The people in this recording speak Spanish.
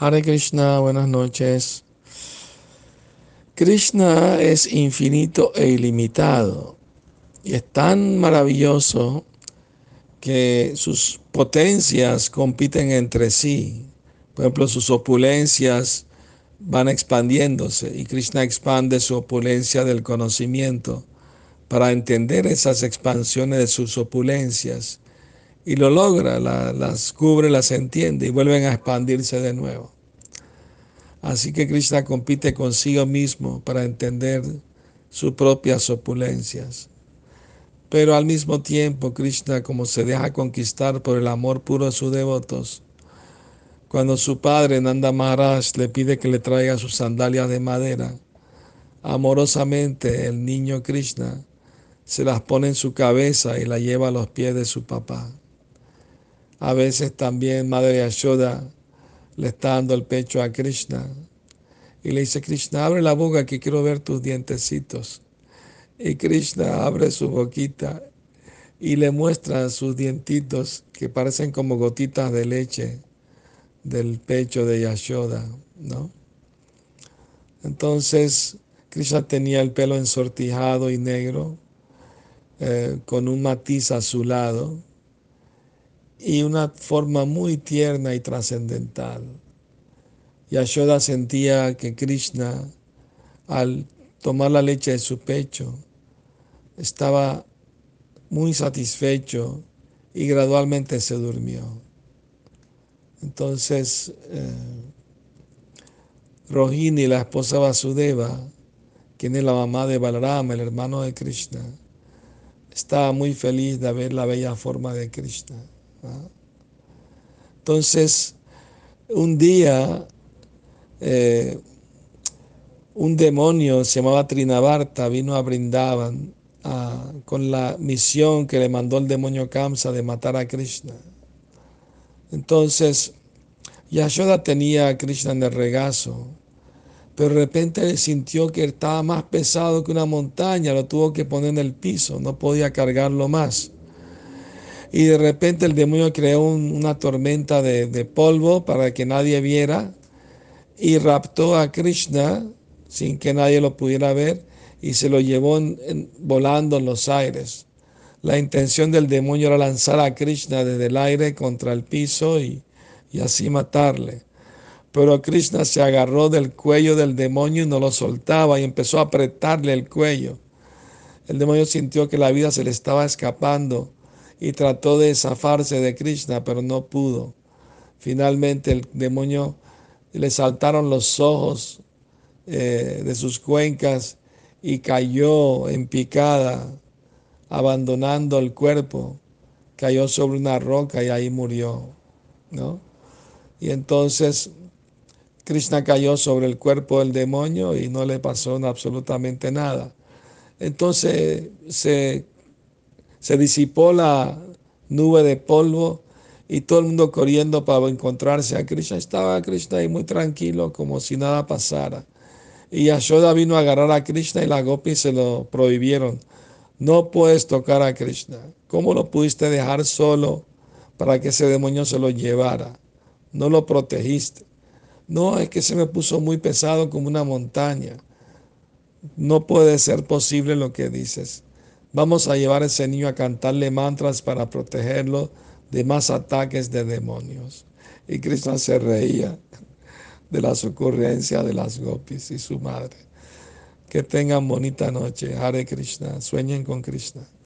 Hare Krishna, buenas noches. Krishna es infinito e ilimitado y es tan maravilloso que sus potencias compiten entre sí. Por ejemplo, sus opulencias van expandiéndose y Krishna expande su opulencia del conocimiento para entender esas expansiones de sus opulencias y lo logra, las cubre, las entiende y vuelven a expandirse de nuevo. Así que Krishna compite consigo mismo para entender sus propias opulencias. Pero al mismo tiempo Krishna, como se deja conquistar por el amor puro de sus devotos, cuando su padre Nanda Maharaj le pide que le traiga sus sandalias de madera, amorosamente el niño Krishna se las pone en su cabeza y la lleva a los pies de su papá. A veces también Madre Yashoda le está dando el pecho a Krishna y le dice, Krishna, abre la boca que quiero ver tus dientecitos. Y Krishna abre su boquita y le muestra sus dientitos que parecen como gotitas de leche del pecho de Yashoda, ¿no? Entonces, Krishna tenía el pelo ensortijado y negro, eh, con un matiz azulado, y una forma muy tierna y trascendental. Yashoda sentía que Krishna, al tomar la leche de su pecho, estaba muy satisfecho y gradualmente se durmió. Entonces, eh, Rohini, la esposa Vasudeva, quien es la mamá de Balarama, el hermano de Krishna, estaba muy feliz de ver la bella forma de Krishna. Entonces, un día, eh, un demonio se llamaba Trinavarta, vino a Brindavan con la misión que le mandó el demonio Kamsa de matar a Krishna. Entonces, Yashoda tenía a Krishna en el regazo, pero de repente sintió que estaba más pesado que una montaña, lo tuvo que poner en el piso, no podía cargarlo más y de repente el demonio creó una tormenta de, polvo para que nadie viera y raptó a Krishna sin que nadie lo pudiera ver y se lo llevó volando en los aires. La intención del demonio era lanzar a Krishna desde el aire contra el piso y, y así matarle. Pero Krishna se agarró del cuello del demonio y no lo soltaba y empezó a apretarle el cuello. El demonio sintió que la vida se le estaba escapando y trató de zafarse de Krishna, pero no pudo. Finalmente el demonio le saltaron los ojos eh, de sus cuencas y cayó en picada, abandonando el cuerpo. Cayó sobre una roca y ahí murió. ¿no? Y entonces Krishna cayó sobre el cuerpo del demonio y no le pasó absolutamente nada. Entonces se se disipó la nube de polvo y todo el mundo corriendo para encontrarse a Krishna. Estaba Krishna ahí muy tranquilo, como si nada pasara. Y Yashoda vino a agarrar a Krishna y la Gopi se lo prohibieron. No puedes tocar a Krishna. ¿Cómo lo pudiste dejar solo para que ese demonio se lo llevara? No lo protegiste. No, es que se me puso muy pesado como una montaña. No puede ser posible lo que dices. Vamos a llevar a ese niño a cantarle mantras para protegerlo de más ataques de demonios. Y Krishna se reía de las ocurrencias de las gopis y su madre. Que tengan bonita noche. Hare Krishna. Sueñen con Krishna.